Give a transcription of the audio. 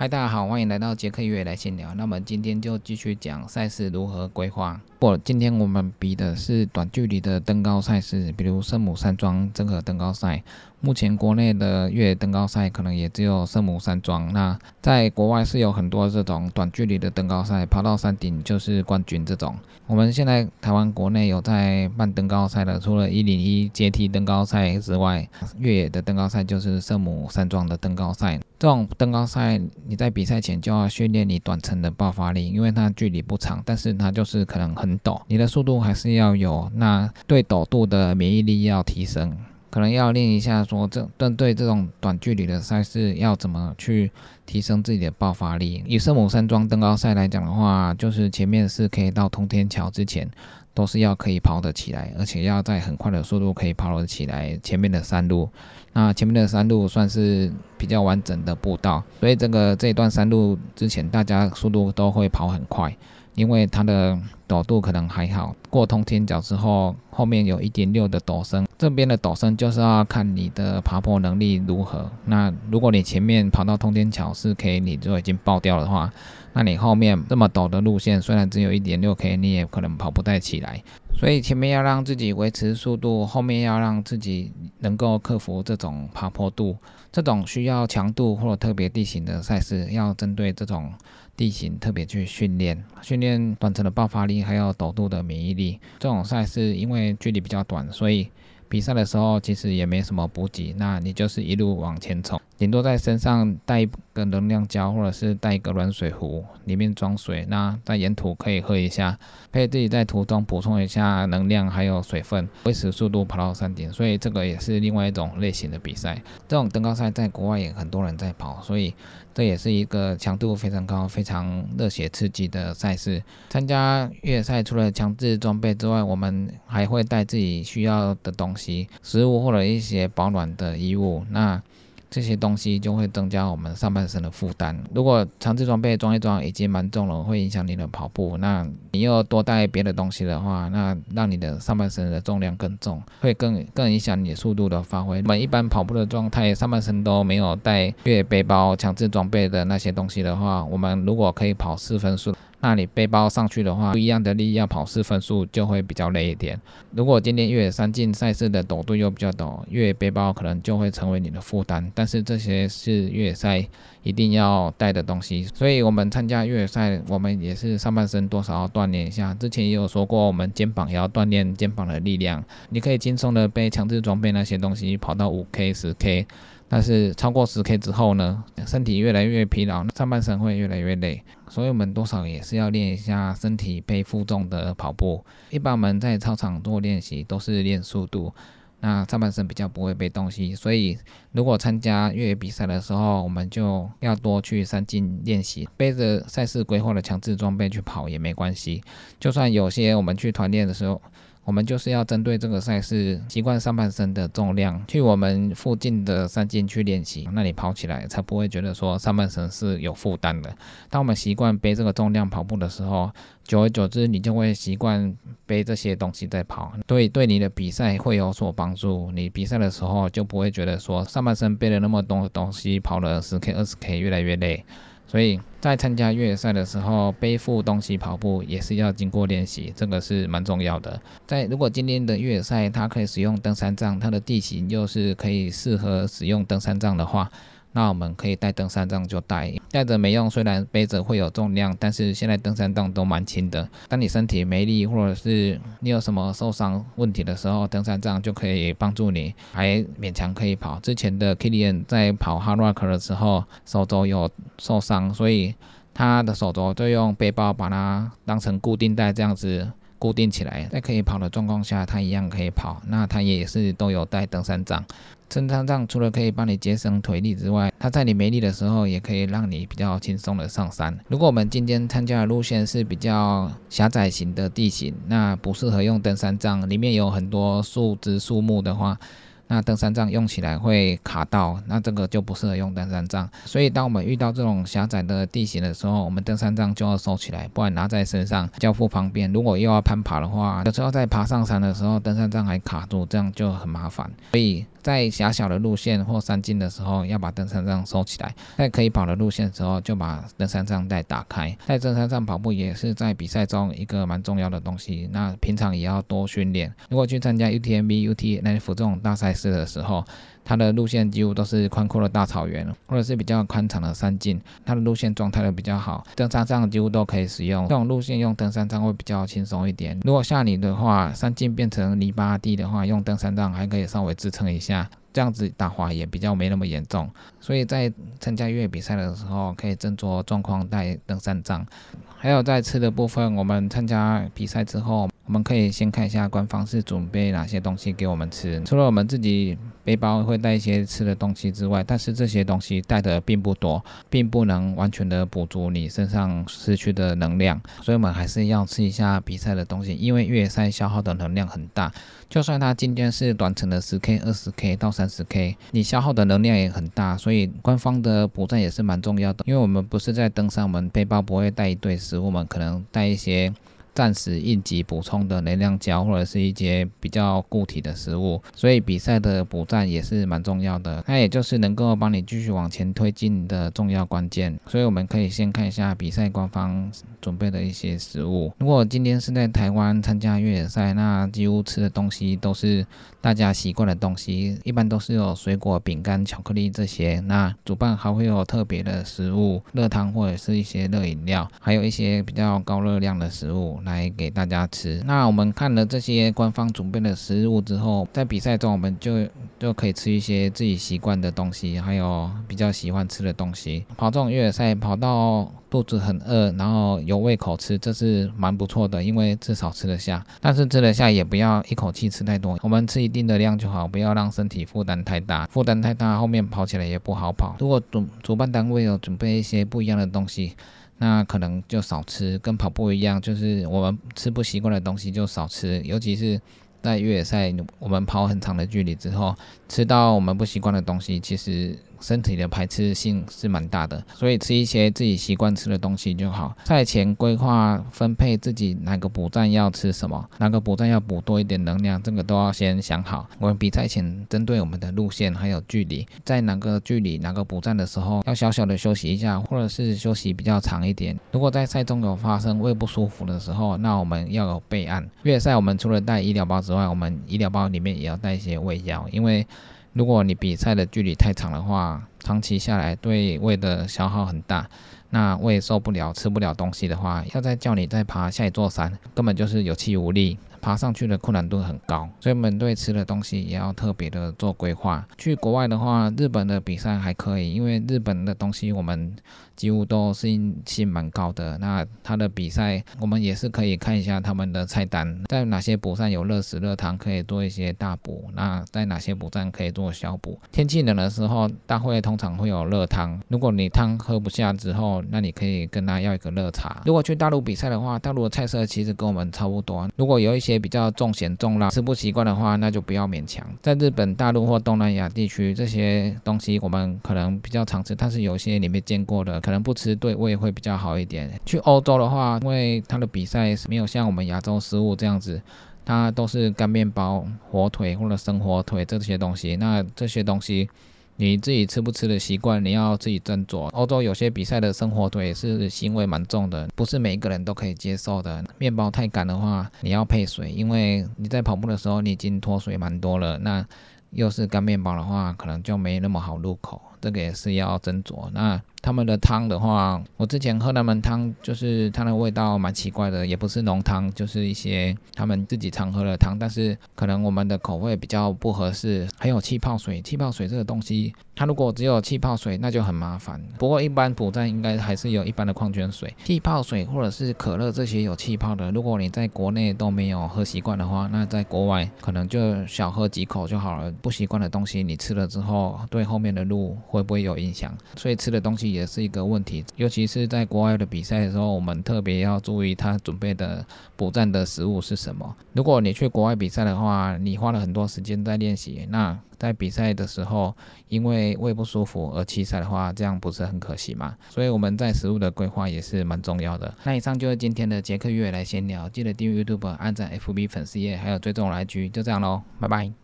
嗨，大家好，欢迎来到杰克约来闲聊。那么今天就继续讲赛事如何规划。不，今天我们比的是短距离的登高赛事，比如圣母山庄综合登高赛。目前国内的越野登高赛可能也只有圣母山庄。那在国外是有很多这种短距离的登高赛，爬到山顶就是冠军这种。我们现在台湾国内有在办登高赛的，除了一零一阶梯登高赛之外，越野的登高赛就是圣母山庄的登高赛。这种登高赛，你在比赛前就要训练你短程的爆发力，因为它距离不长，但是它就是可能很很陡，你的速度还是要有。那对陡度的免疫力要提升，可能要练一下，说这针对这种短距离的赛事要怎么去提升自己的爆发力。以圣母山庄登高赛来讲的话，就是前面是可以到通天桥之前。都是要可以跑得起来，而且要在很快的速度可以跑得起来。前面的山路，那前面的山路算是比较完整的步道，所以这个这一段山路之前大家速度都会跑很快，因为它的陡度可能还好。过通天桥之后，后面有一点六的陡升，这边的陡升就是要看你的爬坡能力如何。那如果你前面跑到通天桥四 K，你就已经爆掉的话。那你后面这么陡的路线，虽然只有一点六 K，你也可能跑不太起来。所以前面要让自己维持速度，后面要让自己能够克服这种爬坡度，这种需要强度或者特别地形的赛事，要针对这种地形特别去训练，训练短程的爆发力，还有陡度的免疫力。这种赛事因为距离比较短，所以比赛的时候其实也没什么补给，那你就是一路往前冲。顶多在身上带一个能量胶，或者是带一个软水壶，里面装水。那在沿途可以喝一下，可以自己在途中补充一下能量，还有水分，维持速度跑到山顶。所以这个也是另外一种类型的比赛。这种登高赛在国外也很多人在跑，所以这也是一个强度非常高、非常热血刺激的赛事。参加越野赛除了强制装备之外，我们还会带自己需要的东西，食物或者一些保暖的衣物。那这些东西就会增加我们上半身的负担。如果强制装备装一装已经蛮重了，会影响你的跑步。那你又多带别的东西的话，那让你的上半身的重量更重，会更更影响你速度的发挥。我们一般跑步的状态，上半身都没有带越野背包、强制装备的那些东西的话，我们如果可以跑四分速。那你背包上去的话，不一样的力要跑四分速就会比较累一点。如果今天越野山径赛事的陡度又比较陡，越野背包可能就会成为你的负担。但是这些是越野赛一定要带的东西，所以我们参加越野赛，我们也是上半身多少要锻炼一下。之前也有说过，我们肩膀也要锻炼肩膀的力量。你可以轻松的背强制装备那些东西跑到五 K 十 K。但是超过十 K 之后呢，身体越来越疲劳，上半身会越来越累，所以我们多少也是要练一下身体背负重的跑步。一般我们在操场做练习都是练速度，那上半身比较不会背东西，所以如果参加越野比赛的时候，我们就要多去山径练习，背着赛事规划的强制装备去跑也没关系。就算有些我们去团练的时候。我们就是要针对这个赛事，习惯上半身的重量，去我们附近的山径去练习，那你跑起来才不会觉得说上半身是有负担的。当我们习惯背这个重量跑步的时候，久而久之，你就会习惯背这些东西在跑，对对你的比赛会有所帮助。你比赛的时候就不会觉得说上半身背了那么多东西，跑了十 K、二十 K，越来越累。所以在参加越野赛的时候，背负东西跑步也是要经过练习，这个是蛮重要的。在如果今天的越野赛它可以使用登山杖，它的地形又是可以适合使用登山杖的话。那我们可以带登山杖就带，带着没用。虽然背着会有重量，但是现在登山杖都蛮轻的。当你身体没力，或者是你有什么受伤问题的时候，登山杖就可以帮助你，还勉强可以跑。之前的 Kilian 在跑 Hard Rock 的时候，手肘有受伤，所以他的手肘就用背包把它当成固定带这样子。固定起来，在可以跑的状况下，它一样可以跑。那它也是都有带登山杖。登山杖除了可以帮你节省腿力之外，它在你没力的时候，也可以让你比较轻松的上山。如果我们今天参加的路线是比较狭窄型的地形，那不适合用登山杖，里面有很多树枝树木的话。那登山杖用起来会卡到，那这个就不适合用登山杖。所以当我们遇到这种狭窄的地形的时候，我们登山杖就要收起来，不然拿在身上较不方便。如果又要攀爬的话，有时候在爬上山的时候，登山杖还卡住，这样就很麻烦。所以在狭小的路线或山径的时候，要把登山杖收起来；在可以跑的路线的时候，就把登山杖带打开。在登山杖跑步也是在比赛中一个蛮重要的东西。那平常也要多训练。如果去参加 UTMB、UTNf 这种大赛事的时候，它的路线几乎都是宽阔的大草原，或者是比较宽敞的山径，它的路线状态都比较好，登山杖几乎都可以使用。这种路线用登山杖会比较轻松一点。如果下雨的话，山径变成泥巴地的话，用登山杖还可以稍微支撑一下，这样子打滑也比较没那么严重。所以在参加越野比赛的时候，可以斟酌状况带登山杖。还有在吃的部分，我们参加比赛之后。我们可以先看一下官方是准备哪些东西给我们吃。除了我们自己背包会带一些吃的东西之外，但是这些东西带的并不多，并不能完全的补足你身上失去的能量。所以，我们还是要吃一下比赛的东西，因为越野赛消耗的能量很大。就算它今天是短程的十 K、二十 K 到三十 K，你消耗的能量也很大。所以，官方的补站也是蛮重要的。因为我们不是在登山，我们背包不会带一堆食物，我们可能带一些。暂时应急补充的能量胶，或者是一些比较固体的食物，所以比赛的补站也是蛮重要的。它也就是能够帮你继续往前推进的重要关键。所以我们可以先看一下比赛官方准备的一些食物。如果今天是在台湾参加越野赛，那几乎吃的东西都是大家习惯的东西，一般都是有水果、饼干、巧克力这些。那主办还会有特别的食物，热汤或者是一些热饮料，还有一些比较高热量的食物。来给大家吃。那我们看了这些官方准备的食物之后，在比赛中我们就就可以吃一些自己习惯的东西，还有比较喜欢吃的东西。跑这种越野赛，跑到肚子很饿，然后有胃口吃，这是蛮不错的，因为至少吃得下。但是吃得下也不要一口气吃太多，我们吃一定的量就好，不要让身体负担太大。负担太大，后面跑起来也不好跑。如果主主办单位有准备一些不一样的东西。那可能就少吃，跟跑步一样，就是我们吃不习惯的东西就少吃，尤其是在越野赛，我们跑很长的距离之后，吃到我们不习惯的东西，其实。身体的排斥性是蛮大的，所以吃一些自己习惯吃的东西就好。赛前规划分配自己哪个补站要吃什么，哪个补站要补多一点能量，这个都要先想好。我们比赛前针对我们的路线还有距离，在哪个距离哪个补站的时候，要小小的休息一下，或者是休息比较长一点。如果在赛中有发生胃不舒服的时候，那我们要有备案。越野赛我们除了带医疗包之外，我们医疗包里面也要带一些胃药，因为。如果你比赛的距离太长的话，长期下来对胃的消耗很大，那胃受不了，吃不了东西的话，要再叫你再爬下一座山，根本就是有气无力，爬上去的困难度很高。所以我们对吃的东西也要特别的做规划。去国外的话，日本的比赛还可以，因为日本的东西我们。几乎都适应性蛮高的。那他的比赛，我们也是可以看一下他们的菜单，在哪些补站有热食热汤，可以做一些大补；那在哪些补站可以做小补。天气冷的时候，大会通常会有热汤。如果你汤喝不下之后，那你可以跟他要一个热茶。如果去大陆比赛的话，大陆的菜色其实跟我们差不多。如果有一些比较重咸重辣吃不习惯的话，那就不要勉强。在日本、大陆或东南亚地区，这些东西我们可能比较常吃，但是有些你没见过的。可能不吃对胃会比较好一点。去欧洲的话，因为它的比赛没有像我们亚洲食物这样子，它都是干面包、火腿或者生火腿这些东西。那这些东西你自己吃不吃的习惯，你要自己斟酌。欧洲有些比赛的生火腿是腥味蛮重的，不是每一个人都可以接受的。面包太干的话，你要配水，因为你在跑步的时候你已经脱水蛮多了。那又是干面包的话，可能就没那么好入口，这个也是要斟酌。那他们的汤的话，我之前喝他们汤，就是它的味道蛮奇怪的，也不是浓汤，就是一些他们自己常喝的汤，但是可能我们的口味比较不合适。还有气泡水，气泡水这个东西，它如果只有气泡水，那就很麻烦。不过一般补站应该还是有一般的矿泉水、气泡水或者是可乐这些有气泡的。如果你在国内都没有喝习惯的话，那在国外可能就小喝几口就好了。不习惯的东西，你吃了之后，对后面的路会不会有影响？所以吃的东西。也是一个问题，尤其是在国外的比赛的时候，我们特别要注意他准备的补站的食物是什么。如果你去国外比赛的话，你花了很多时间在练习，那在比赛的时候因为胃不舒服而弃赛的话，这样不是很可惜吗？所以我们在食物的规划也是蛮重要的。那以上就是今天的杰克月来闲聊，记得订阅 YouTube、按赞 FB 粉丝页，还有追踪来居，就这样喽，拜拜。